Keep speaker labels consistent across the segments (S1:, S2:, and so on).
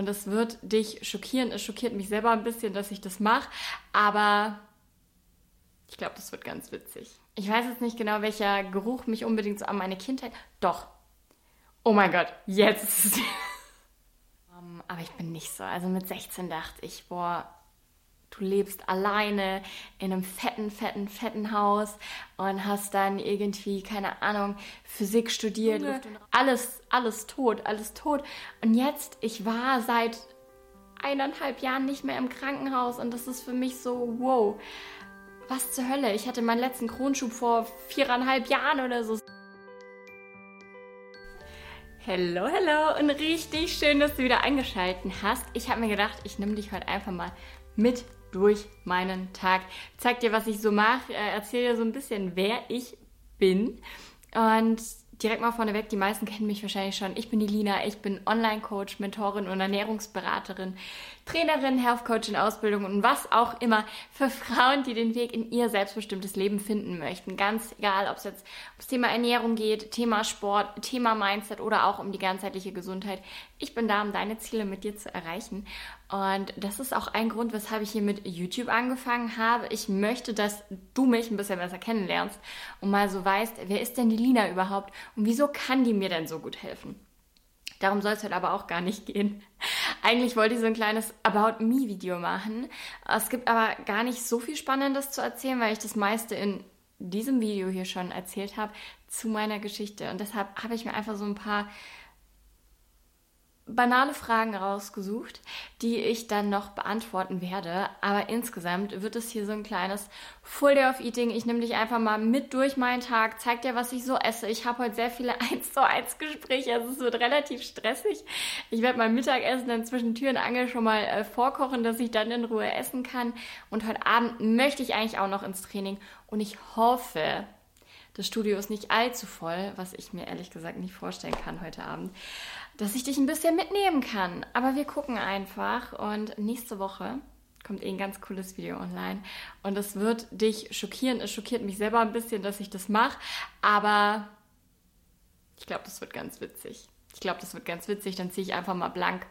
S1: und es wird dich schockieren. Es schockiert mich selber ein bisschen, dass ich das mache, aber ich glaube, das wird ganz witzig. Ich weiß jetzt nicht genau, welcher Geruch mich unbedingt so an meine Kindheit. Doch. Oh mein Gott, jetzt um, aber ich bin nicht so. Also mit 16 dachte ich, boah, du lebst alleine in einem fetten, fetten, fetten Haus und hast dann irgendwie, keine Ahnung, Physik studiert. Alles, alles tot, alles tot. Und jetzt, ich war seit eineinhalb Jahren nicht mehr im Krankenhaus und das ist für mich so, wow, was zur Hölle? Ich hatte meinen letzten Kronschub vor viereinhalb Jahren oder so. Hallo, hallo und richtig schön, dass du wieder eingeschaltet hast. Ich habe mir gedacht, ich nehme dich heute einfach mal mit durch meinen Tag. Zeig dir, was ich so mache, äh, erzähle dir so ein bisschen, wer ich bin. Und direkt mal vorneweg, die meisten kennen mich wahrscheinlich schon. Ich bin die Lina, ich bin Online-Coach, Mentorin und Ernährungsberaterin, Trainerin, Health Coach in Ausbildung und was auch immer für Frauen, die den Weg in ihr selbstbestimmtes Leben finden möchten. Ganz egal, ob es jetzt ums Thema Ernährung geht, Thema Sport, Thema Mindset oder auch um die ganzheitliche Gesundheit. Ich bin da, um deine Ziele mit dir zu erreichen. Und das ist auch ein Grund, weshalb ich hier mit YouTube angefangen habe. Ich möchte, dass du mich ein bisschen besser kennenlernst und mal so weißt, wer ist denn die Lina überhaupt und wieso kann die mir denn so gut helfen? Darum soll es heute aber auch gar nicht gehen. Eigentlich wollte ich so ein kleines About Me-Video machen. Es gibt aber gar nicht so viel Spannendes zu erzählen, weil ich das meiste in diesem Video hier schon erzählt habe zu meiner Geschichte. Und deshalb habe ich mir einfach so ein paar banale Fragen rausgesucht, die ich dann noch beantworten werde. Aber insgesamt wird es hier so ein kleines Full Day of Eating. Ich nehme dich einfach mal mit durch meinen Tag, zeig dir, was ich so esse. Ich habe heute sehr viele 1 zu 1 Gespräche, also es wird relativ stressig. Ich werde mein Mittagessen dann zwischen Tür und Angel schon mal äh, vorkochen, dass ich dann in Ruhe essen kann. Und heute Abend möchte ich eigentlich auch noch ins Training und ich hoffe, das Studio ist nicht allzu voll, was ich mir ehrlich gesagt nicht vorstellen kann heute Abend dass ich dich ein bisschen mitnehmen kann. Aber wir gucken einfach und nächste Woche kommt eh ein ganz cooles Video online und es wird dich schockieren. Es schockiert mich selber ein bisschen, dass ich das mache, aber ich glaube, das wird ganz witzig. Ich glaube, das wird ganz witzig. Dann ziehe ich einfach mal blank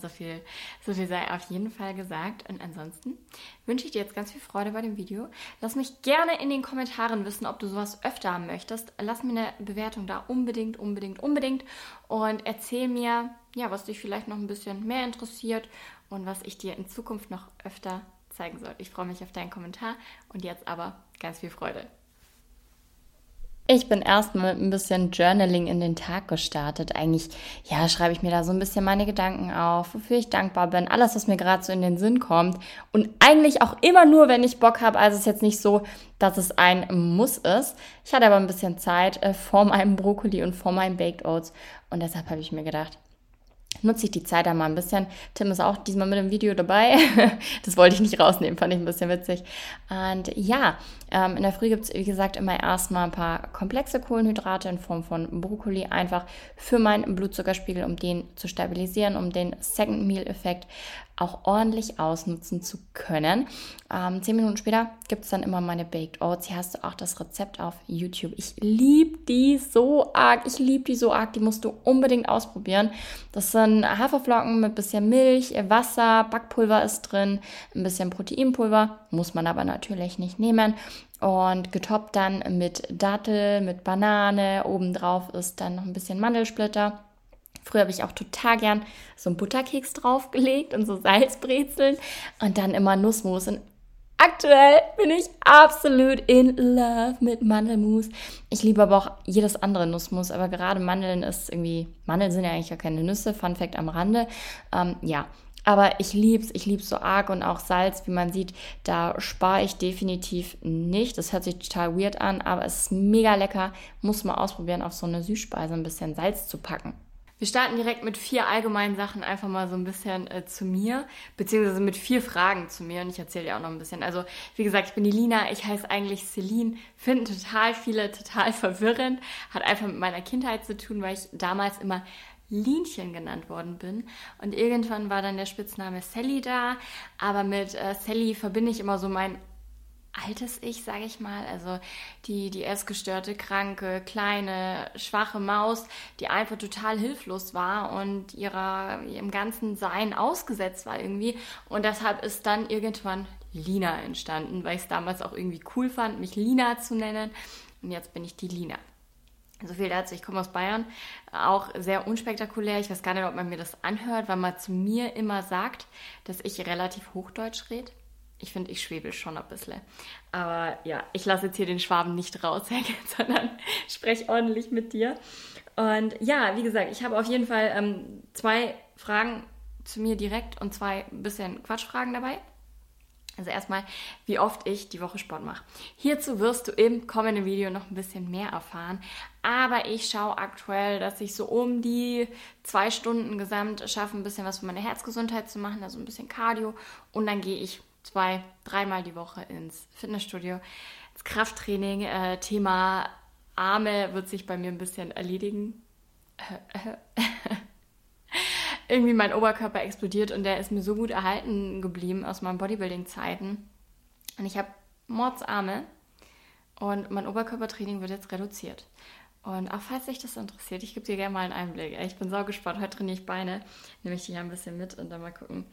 S1: so viel, so viel sei auf jeden Fall gesagt. Und ansonsten wünsche ich dir jetzt ganz viel Freude bei dem Video. Lass mich gerne in den Kommentaren wissen, ob du sowas öfter haben möchtest. Lass mir eine Bewertung da unbedingt, unbedingt, unbedingt. Und erzähl mir, ja, was dich vielleicht noch ein bisschen mehr interessiert und was ich dir in Zukunft noch öfter zeigen soll. Ich freue mich auf deinen Kommentar und jetzt aber ganz viel Freude. Ich bin erstmal mit ein bisschen Journaling in den Tag gestartet. Eigentlich, ja, schreibe ich mir da so ein bisschen meine Gedanken auf, wofür ich dankbar bin, alles, was mir gerade so in den Sinn kommt. Und eigentlich auch immer nur, wenn ich Bock habe. Also es ist jetzt nicht so, dass es ein Muss ist. Ich hatte aber ein bisschen Zeit äh, vor meinem Brokkoli und vor meinen Baked Oats. Und deshalb habe ich mir gedacht, nutze ich die Zeit da mal ein bisschen. Tim ist auch diesmal mit dem Video dabei. das wollte ich nicht rausnehmen, fand ich ein bisschen witzig. Und ja, ähm, in der Früh gibt es, wie gesagt, immer erstmal ein paar komplexe Kohlenhydrate in Form von Brokkoli, einfach für meinen Blutzuckerspiegel, um den zu stabilisieren, um den Second Meal-Effekt auch ordentlich ausnutzen zu können. Ähm, zehn Minuten später gibt es dann immer meine Baked Oats. Hier hast du auch das Rezept auf YouTube. Ich liebe die so arg. Ich liebe die so arg. Die musst du unbedingt ausprobieren. Das sind Haferflocken mit bisschen Milch, Wasser, Backpulver ist drin, ein bisschen Proteinpulver. Muss man aber natürlich nicht nehmen und getoppt dann mit Dattel, mit Banane. Obendrauf ist dann noch ein bisschen Mandelsplitter. Früher habe ich auch total gern so einen Butterkeks draufgelegt und so Salzbrezeln und dann immer Nussmus. Und aktuell bin ich absolut in love mit Mandelmus. Ich liebe aber auch jedes andere Nussmus, aber gerade Mandeln ist irgendwie, Mandeln sind ja eigentlich gar keine Nüsse, Fun Fact am Rande. Ähm, ja, aber ich liebe es, ich liebe es so arg und auch Salz, wie man sieht, da spare ich definitiv nicht. Das hört sich total weird an, aber es ist mega lecker. Muss man ausprobieren, auf so eine Süßspeise ein bisschen Salz zu packen. Wir starten direkt mit vier allgemeinen Sachen einfach mal so ein bisschen äh, zu mir, beziehungsweise mit vier Fragen zu mir und ich erzähle dir auch noch ein bisschen. Also, wie gesagt, ich bin die Lina, ich heiße eigentlich Celine, finden total viele total verwirrend, hat einfach mit meiner Kindheit zu tun, weil ich damals immer Linchen genannt worden bin. Und irgendwann war dann der Spitzname Sally da, aber mit äh, Sally verbinde ich immer so mein altes Ich, sage ich mal, also die, die essgestörte, kranke, kleine, schwache Maus, die einfach total hilflos war und ihrer, ihrem ganzen Sein ausgesetzt war irgendwie. Und deshalb ist dann irgendwann Lina entstanden, weil ich es damals auch irgendwie cool fand, mich Lina zu nennen. Und jetzt bin ich die Lina. So viel dazu, ich komme aus Bayern, auch sehr unspektakulär. Ich weiß gar nicht, ob man mir das anhört, weil man zu mir immer sagt, dass ich relativ Hochdeutsch rede. Ich finde, ich schwebel schon ein bisschen. Aber ja, ich lasse jetzt hier den Schwaben nicht raus, sondern spreche ordentlich mit dir. Und ja, wie gesagt, ich habe auf jeden Fall ähm, zwei Fragen zu mir direkt und zwei bisschen Quatschfragen dabei. Also erstmal, wie oft ich die Woche Sport mache. Hierzu wirst du im kommenden Video noch ein bisschen mehr erfahren. Aber ich schaue aktuell, dass ich so um die zwei Stunden gesamt schaffe, ein bisschen was für meine Herzgesundheit zu machen, also ein bisschen Cardio. Und dann gehe ich zwei, dreimal die Woche ins Fitnessstudio. Das Krafttraining, äh, Thema Arme wird sich bei mir ein bisschen erledigen. Irgendwie mein Oberkörper explodiert und der ist mir so gut erhalten geblieben aus meinen Bodybuilding-Zeiten. Und ich habe Mordsarme und mein Oberkörpertraining wird jetzt reduziert. Und auch falls dich das interessiert, ich gebe dir gerne mal einen Einblick. Ich bin saugespannt. Heute trainiere ich Beine, nehme ich dich ein bisschen mit und dann mal gucken,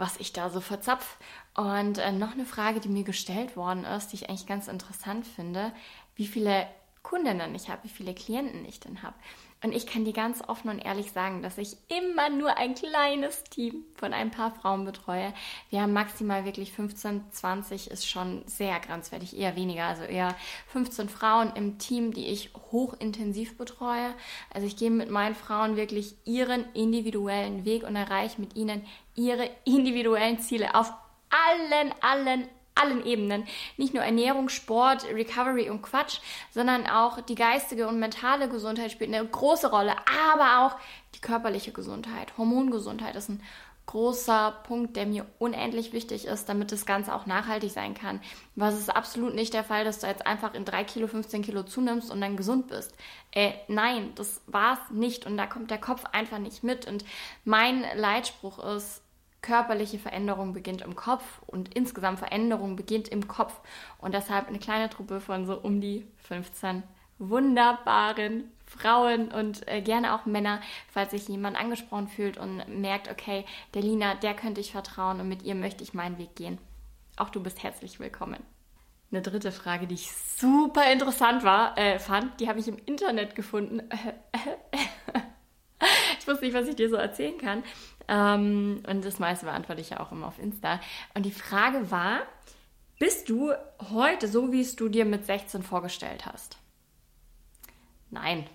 S1: was ich da so verzapf. Und äh, noch eine Frage, die mir gestellt worden ist, die ich eigentlich ganz interessant finde, wie viele Kundinnen ich habe, wie viele Klienten ich denn habe. Und ich kann dir ganz offen und ehrlich sagen, dass ich immer nur ein kleines Team von ein paar Frauen betreue. Wir haben maximal wirklich 15, 20 ist schon sehr grenzwertig, eher weniger, also eher 15 Frauen im Team, die ich hochintensiv betreue. Also ich gehe mit meinen Frauen wirklich ihren individuellen Weg und erreiche mit ihnen ihre individuellen Ziele auf allen, allen, allen Ebenen. Nicht nur Ernährung, Sport, Recovery und Quatsch, sondern auch die geistige und mentale Gesundheit spielt eine große Rolle, aber auch die körperliche Gesundheit. Hormongesundheit ist ein großer Punkt, der mir unendlich wichtig ist, damit das Ganze auch nachhaltig sein kann. Was ist absolut nicht der Fall, dass du jetzt einfach in 3 Kilo, 15 Kilo zunimmst und dann gesund bist. Äh, nein, das war's nicht und da kommt der Kopf einfach nicht mit. Und mein Leitspruch ist, körperliche Veränderung beginnt im Kopf und insgesamt Veränderung beginnt im Kopf. Und deshalb eine kleine Truppe von so um die 15 wunderbaren Frauen und äh, gerne auch Männer, falls sich jemand angesprochen fühlt und merkt, okay, der Lina, der könnte ich vertrauen und mit ihr möchte ich meinen Weg gehen. Auch du bist herzlich willkommen. Eine dritte Frage, die ich super interessant war, äh, fand, die habe ich im Internet gefunden. ich wusste nicht, was ich dir so erzählen kann. Ähm, und das meiste beantworte ich ja auch immer auf Insta. Und die Frage war, bist du heute so, wie es du dir mit 16 vorgestellt hast? Nein.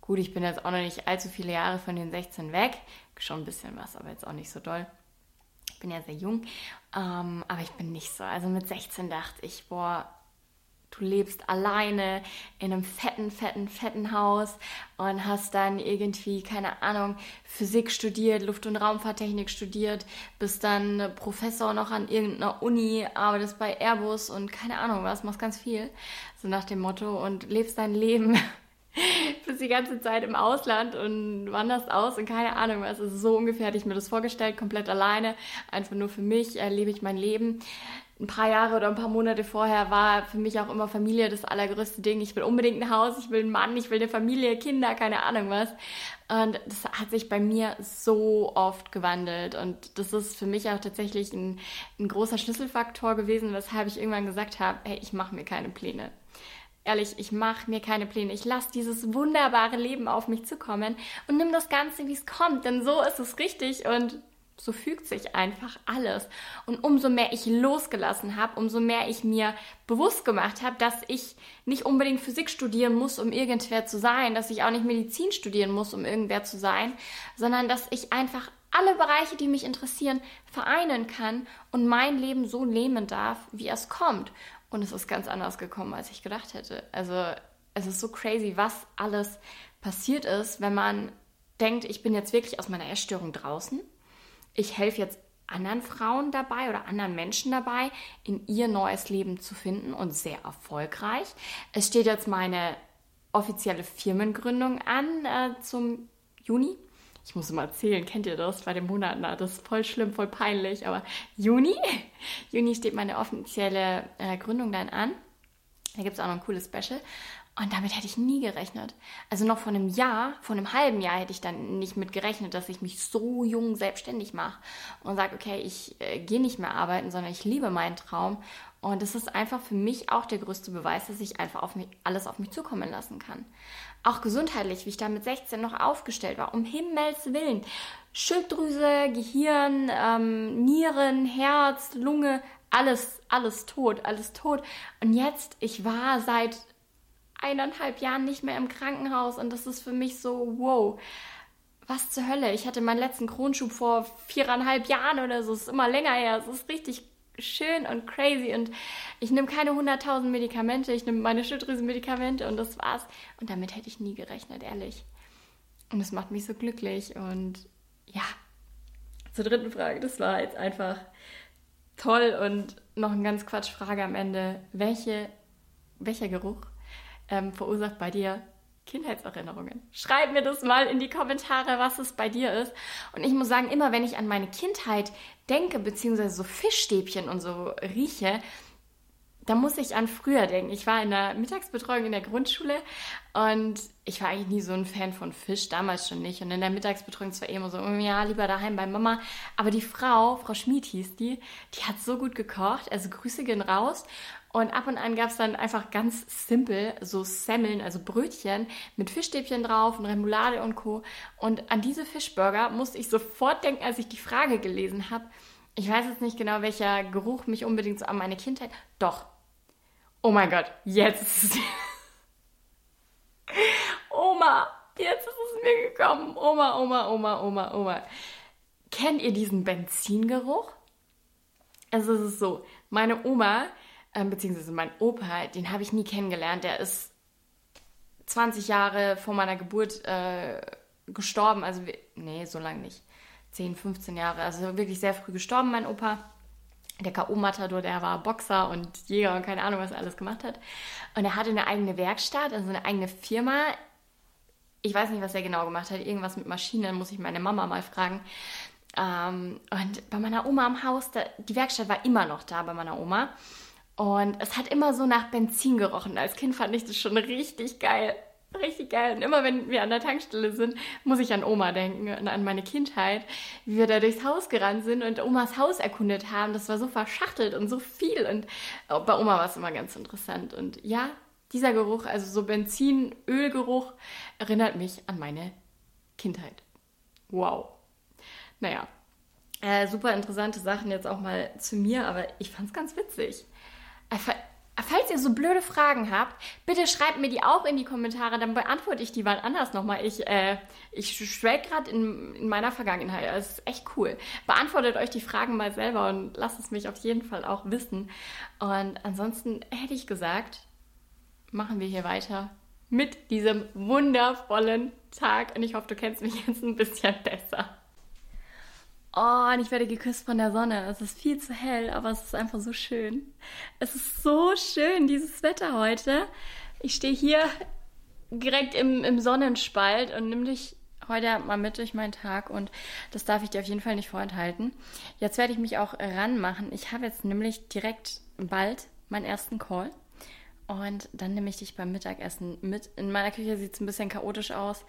S1: Gut, ich bin jetzt auch noch nicht allzu viele Jahre von den 16 weg. Schon ein bisschen was, aber jetzt auch nicht so doll. Ich bin ja sehr jung, ähm, aber ich bin nicht so. Also mit 16 dachte ich, boah, du lebst alleine in einem fetten, fetten, fetten Haus und hast dann irgendwie, keine Ahnung, Physik studiert, Luft- und Raumfahrttechnik studiert, bist dann Professor noch an irgendeiner Uni, arbeitest bei Airbus und keine Ahnung was, machst ganz viel, so nach dem Motto und lebst dein Leben bist die ganze Zeit im Ausland und wanderst aus und keine Ahnung was. Also so ungefähr hatte ich mir das vorgestellt, komplett alleine, einfach nur für mich, erlebe ich mein Leben ein paar Jahre oder ein paar Monate vorher war für mich auch immer Familie das allergrößte Ding. Ich will unbedingt ein Haus, ich will einen Mann, ich will eine Familie, Kinder, keine Ahnung was. Und das hat sich bei mir so oft gewandelt. Und das ist für mich auch tatsächlich ein, ein großer Schlüsselfaktor gewesen, weshalb ich irgendwann gesagt habe, hey, ich mache mir keine Pläne. Ehrlich, ich mache mir keine Pläne. Ich lasse dieses wunderbare Leben auf mich zukommen und nimm das Ganze, wie es kommt. Denn so ist es richtig und so fügt sich einfach alles. Und umso mehr ich losgelassen habe, umso mehr ich mir bewusst gemacht habe, dass ich nicht unbedingt Physik studieren muss, um irgendwer zu sein, dass ich auch nicht Medizin studieren muss, um irgendwer zu sein, sondern dass ich einfach alle Bereiche, die mich interessieren, vereinen kann und mein Leben so leben darf, wie es kommt. Und es ist ganz anders gekommen, als ich gedacht hätte. Also es ist so crazy, was alles passiert ist, wenn man denkt, ich bin jetzt wirklich aus meiner Essstörung draußen ich helfe jetzt anderen Frauen dabei oder anderen Menschen dabei, in ihr neues Leben zu finden und sehr erfolgreich. Es steht jetzt meine offizielle Firmengründung an äh, zum Juni. ich muss mal zählen, kennt ihr das bei den Monaten? Das ist voll schlimm, voll peinlich, aber Juni, Juni steht meine offizielle äh, Gründung dann an. Da gibt es auch noch ein cooles Special. Und damit hätte ich nie gerechnet. Also noch vor einem Jahr, vor einem halben Jahr hätte ich dann nicht mit gerechnet, dass ich mich so jung selbstständig mache und sage, okay, ich äh, gehe nicht mehr arbeiten, sondern ich liebe meinen Traum. Und das ist einfach für mich auch der größte Beweis, dass ich einfach auf mich, alles auf mich zukommen lassen kann. Auch gesundheitlich, wie ich da mit 16 noch aufgestellt war, um Himmels Willen. Schilddrüse, Gehirn, ähm, Nieren, Herz, Lunge, alles, alles tot, alles tot. Und jetzt, ich war seit eineinhalb Jahren nicht mehr im Krankenhaus und das ist für mich so, wow, was zur Hölle. Ich hatte meinen letzten Kronschub vor viereinhalb Jahren oder so, es ist immer länger her, es ist richtig schön und crazy und ich nehme keine 100.000 Medikamente, ich nehme meine Schilddrüsenmedikamente und das war's. Und damit hätte ich nie gerechnet, ehrlich. Und es macht mich so glücklich und ja, zur dritten Frage, das war jetzt einfach toll und noch ein ganz Quatsch Frage am Ende. Welche, welcher Geruch ähm, verursacht bei dir Kindheitserinnerungen? Schreib mir das mal in die Kommentare, was es bei dir ist. Und ich muss sagen, immer wenn ich an meine Kindheit denke, beziehungsweise so Fischstäbchen und so rieche, da muss ich an früher denken. Ich war in der Mittagsbetreuung in der Grundschule und ich war eigentlich nie so ein Fan von Fisch, damals schon nicht. Und in der Mittagsbetreuung zwar immer so, oh ja, lieber daheim bei Mama. Aber die Frau, Frau Schmid hieß die, die hat so gut gekocht. Also Grüße gehen raus. Und ab und an gab es dann einfach ganz simpel so Semmeln, also Brötchen mit Fischstäbchen drauf und Remoulade und Co. Und an diese Fischburger musste ich sofort denken, als ich die Frage gelesen habe. Ich weiß jetzt nicht genau, welcher Geruch mich unbedingt so an meine Kindheit. Doch. Oh mein Gott, jetzt ist es. Oma, jetzt ist es mir gekommen. Oma, Oma, Oma, Oma, Oma. Kennt ihr diesen Benzingeruch? Also es ist so, meine Oma ähm, beziehungsweise mein Opa, den habe ich nie kennengelernt. Der ist 20 Jahre vor meiner Geburt äh, gestorben. Also, nee, so lange nicht. 10, 15 Jahre. Also wirklich sehr früh gestorben, mein Opa. Der K.O.-Matador, der war Boxer und Jäger und keine Ahnung, was er alles gemacht hat. Und er hatte eine eigene Werkstatt, also eine eigene Firma. Ich weiß nicht, was er genau gemacht hat. Irgendwas mit Maschinen, muss ich meine Mama mal fragen. Ähm, und bei meiner Oma am Haus, da, die Werkstatt war immer noch da bei meiner Oma. Und es hat immer so nach Benzin gerochen. Als Kind fand ich das schon richtig geil. Richtig geil. Und immer wenn wir an der Tankstelle sind, muss ich an Oma denken und an meine Kindheit, wie wir da durchs Haus gerannt sind und Omas Haus erkundet haben. Das war so verschachtelt und so viel. Und bei Oma war es immer ganz interessant. Und ja, dieser Geruch, also so Benzin, Ölgeruch, erinnert mich an meine Kindheit. Wow. Naja, äh, super interessante Sachen jetzt auch mal zu mir, aber ich fand es ganz witzig. Falls ihr so blöde Fragen habt, bitte schreibt mir die auch in die Kommentare, dann beantworte ich die mal anders nochmal. Ich, äh, ich schwelg gerade in, in meiner Vergangenheit. Das ist echt cool. Beantwortet euch die Fragen mal selber und lasst es mich auf jeden Fall auch wissen. Und ansonsten hätte ich gesagt, machen wir hier weiter mit diesem wundervollen Tag. Und ich hoffe, du kennst mich jetzt ein bisschen besser. Oh, und ich werde geküsst von der Sonne. Es ist viel zu hell, aber es ist einfach so schön. Es ist so schön, dieses Wetter heute. Ich stehe hier direkt im, im Sonnenspalt und nimm dich heute mal mit durch meinen Tag und das darf ich dir auf jeden Fall nicht vorenthalten. Jetzt werde ich mich auch ranmachen. Ich habe jetzt nämlich direkt bald meinen ersten Call und dann nehme ich dich beim Mittagessen mit. In meiner Küche sieht es ein bisschen chaotisch aus.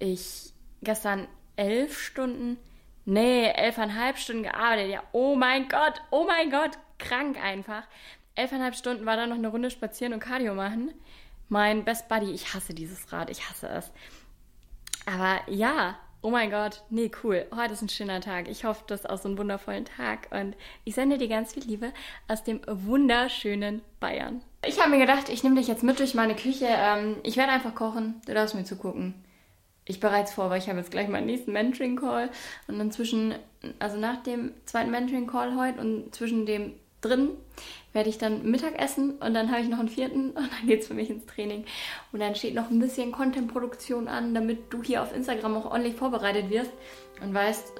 S1: Ich gestern elf Stunden Nee, elfeinhalb Stunden gearbeitet. Ja, oh mein Gott, oh mein Gott, krank einfach. Elfeinhalb Stunden war dann noch eine Runde spazieren und Cardio machen. Mein Best Buddy, ich hasse dieses Rad, ich hasse es. Aber ja, oh mein Gott, nee, cool. Heute ist ein schöner Tag. Ich hoffe, das ist auch so ein wundervollen Tag. Und ich sende dir ganz viel Liebe aus dem wunderschönen Bayern. Ich habe mir gedacht, ich nehme dich jetzt mit durch meine Küche. Ähm, ich werde einfach kochen. Du darfst mir zugucken ich bereits vor, weil ich habe jetzt gleich meinen nächsten Mentoring-Call und dann zwischen, also nach dem zweiten Mentoring-Call heute und zwischen dem drin werde ich dann Mittag essen und dann habe ich noch einen vierten und dann geht es für mich ins Training. Und dann steht noch ein bisschen Content-Produktion an, damit du hier auf Instagram auch ordentlich vorbereitet wirst und weißt,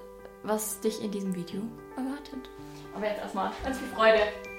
S1: was dich in diesem Video erwartet. Aber jetzt erstmal ganz viel Freude.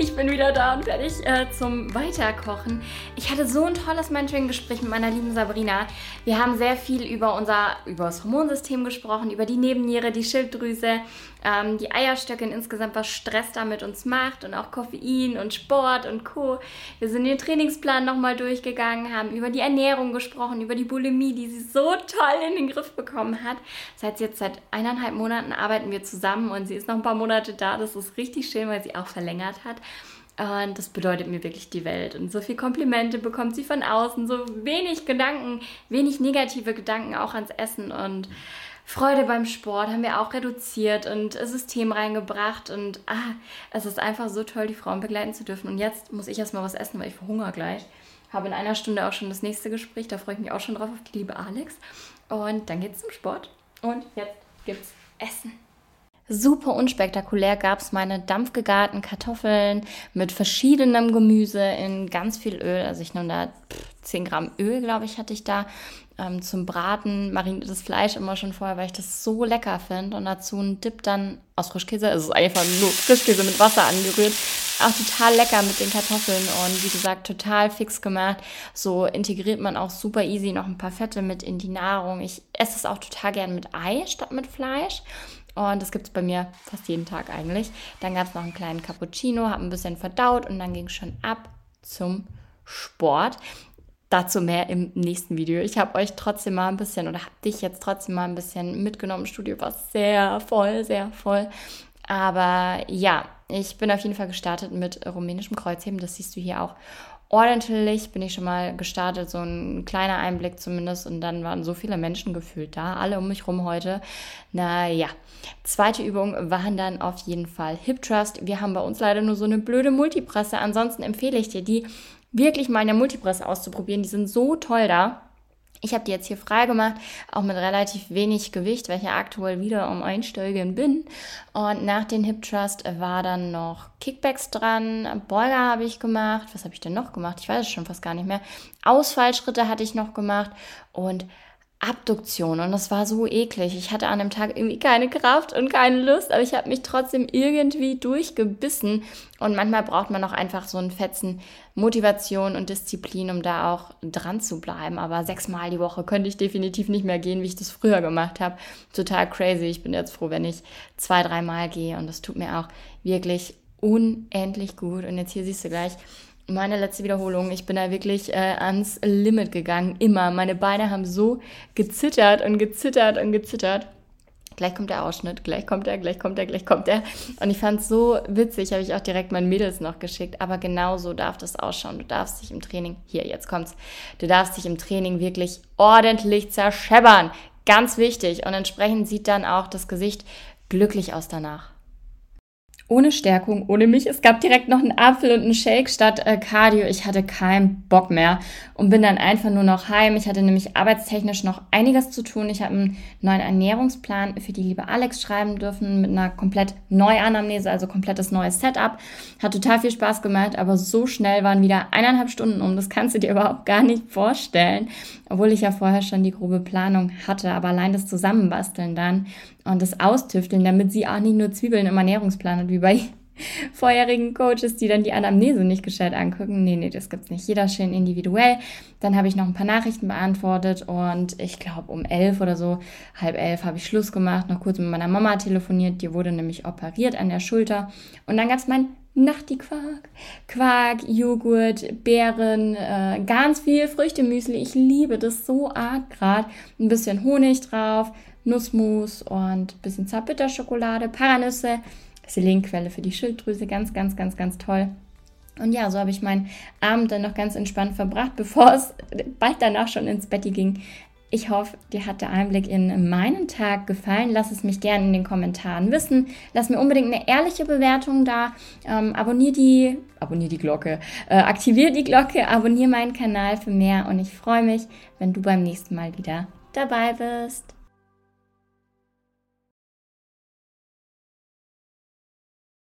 S1: Ich bin wieder da und fertig äh, zum Weiterkochen. Ich hatte so ein tolles Mentoring-Gespräch mit meiner lieben Sabrina. Wir haben sehr viel über unser über das Hormonsystem gesprochen, über die Nebenniere, die Schilddrüse, ähm, die Eierstöcke und insgesamt, was Stress da mit uns macht und auch Koffein und Sport und Co. Wir sind den Trainingsplan nochmal durchgegangen, haben über die Ernährung gesprochen, über die Bulimie, die sie so toll in den Griff bekommen hat. Seit jetzt seit eineinhalb Monaten arbeiten wir zusammen und sie ist noch ein paar Monate da. Das ist richtig schön, weil sie auch verlängert hat. Und das bedeutet mir wirklich die Welt. Und so viel Komplimente bekommt sie von außen, so wenig Gedanken, wenig negative Gedanken auch ans Essen und Freude beim Sport haben wir auch reduziert und System reingebracht. Und ah, es ist einfach so toll, die Frauen begleiten zu dürfen. Und jetzt muss ich erstmal was essen, weil ich verhungere gleich. Habe in einer Stunde auch schon das nächste Gespräch, da freue ich mich auch schon drauf auf die liebe Alex. Und dann geht's zum Sport. Und jetzt gibt's Essen. Super unspektakulär gab es meine dampfgegarten Kartoffeln mit verschiedenem Gemüse in ganz viel Öl. Also ich nehme da 10 Gramm Öl, glaube ich, hatte ich da ähm, zum Braten. Mariniertes Fleisch immer schon vorher, weil ich das so lecker finde. Und dazu ein Dip dann aus Frischkäse. Also es ist einfach nur Frischkäse mit Wasser angerührt. Auch total lecker mit den Kartoffeln und wie gesagt, total fix gemacht. So integriert man auch super easy noch ein paar Fette mit in die Nahrung. Ich esse es auch total gern mit Ei statt mit Fleisch. Und das gibt es bei mir fast jeden Tag eigentlich. Dann gab es noch einen kleinen Cappuccino, habe ein bisschen verdaut und dann ging es schon ab zum Sport. Dazu mehr im nächsten Video. Ich habe euch trotzdem mal ein bisschen oder habe dich jetzt trotzdem mal ein bisschen mitgenommen. Studio war sehr voll, sehr voll. Aber ja, ich bin auf jeden Fall gestartet mit rumänischem Kreuzheben. Das siehst du hier auch ordentlich bin ich schon mal gestartet, so ein kleiner Einblick zumindest. Und dann waren so viele Menschen gefühlt da, alle um mich rum heute. Naja, zweite Übung waren dann auf jeden Fall Hip Trust. Wir haben bei uns leider nur so eine blöde Multipresse. Ansonsten empfehle ich dir, die wirklich mal in der Multipresse auszuprobieren. Die sind so toll da. Ich habe die jetzt hier frei gemacht, auch mit relativ wenig Gewicht, weil ich ja aktuell wieder um Einsteigen bin. Und nach den Hip Trust war dann noch Kickbacks dran, Beuger habe ich gemacht. Was habe ich denn noch gemacht? Ich weiß es schon fast gar nicht mehr. Ausfallschritte hatte ich noch gemacht und Abduktion und das war so eklig. Ich hatte an dem Tag irgendwie keine Kraft und keine Lust, aber ich habe mich trotzdem irgendwie durchgebissen und manchmal braucht man auch einfach so einen Fetzen Motivation und Disziplin, um da auch dran zu bleiben. Aber sechsmal die Woche könnte ich definitiv nicht mehr gehen, wie ich das früher gemacht habe. Total crazy. Ich bin jetzt froh, wenn ich zwei, dreimal gehe und das tut mir auch wirklich unendlich gut. Und jetzt hier siehst du gleich, meine letzte Wiederholung, ich bin da wirklich äh, ans Limit gegangen, immer. Meine Beine haben so gezittert und gezittert und gezittert. Gleich kommt der Ausschnitt, gleich kommt er, gleich kommt er, gleich kommt er. Und ich fand es so witzig, habe ich auch direkt meinen Mädels noch geschickt. Aber genau so darf das ausschauen. Du darfst dich im Training, hier, jetzt kommt's, du darfst dich im Training wirklich ordentlich zerscheppern. Ganz wichtig. Und entsprechend sieht dann auch das Gesicht glücklich aus danach ohne Stärkung, ohne mich. Es gab direkt noch einen Apfel und einen Shake statt äh, Cardio. Ich hatte keinen Bock mehr und bin dann einfach nur noch heim. Ich hatte nämlich arbeitstechnisch noch einiges zu tun. Ich habe einen neuen Ernährungsplan für die liebe Alex schreiben dürfen mit einer komplett Neuanamnese, also komplettes neues Setup. Hat total viel Spaß gemacht, aber so schnell waren wieder eineinhalb Stunden um. Das kannst du dir überhaupt gar nicht vorstellen, obwohl ich ja vorher schon die grobe Planung hatte. Aber allein das Zusammenbasteln dann und das Austüfteln, damit sie auch nicht nur Zwiebeln im Ernährungsplan hat, wie bei vorherigen Coaches, die dann die Anamnese nicht gescheit angucken. Nee, nee, das gibt's nicht. Jeder schön individuell. Dann habe ich noch ein paar Nachrichten beantwortet und ich glaube um elf oder so, halb elf habe ich Schluss gemacht, noch kurz mit meiner Mama telefoniert. Die wurde nämlich operiert an der Schulter. Und dann gab's mein Nachti-Quark. Quark, Joghurt, Beeren, äh, ganz viel Früchtemüsli. Ich liebe das so arg gerade. Ein bisschen Honig drauf, Nussmus und ein bisschen Zartbitterschokolade, Paranüsse, Selenquelle für die Schilddrüse, ganz, ganz, ganz, ganz toll. Und ja, so habe ich meinen Abend dann noch ganz entspannt verbracht, bevor es bald danach schon ins Bett ging. Ich hoffe, dir hat der Einblick in meinen Tag gefallen. Lass es mich gerne in den Kommentaren wissen. Lass mir unbedingt eine ehrliche Bewertung da. Ähm, abonnier die, abonnier die Glocke, äh, aktivier die Glocke, abonnier meinen Kanal für mehr und ich freue mich, wenn du beim nächsten Mal wieder dabei bist.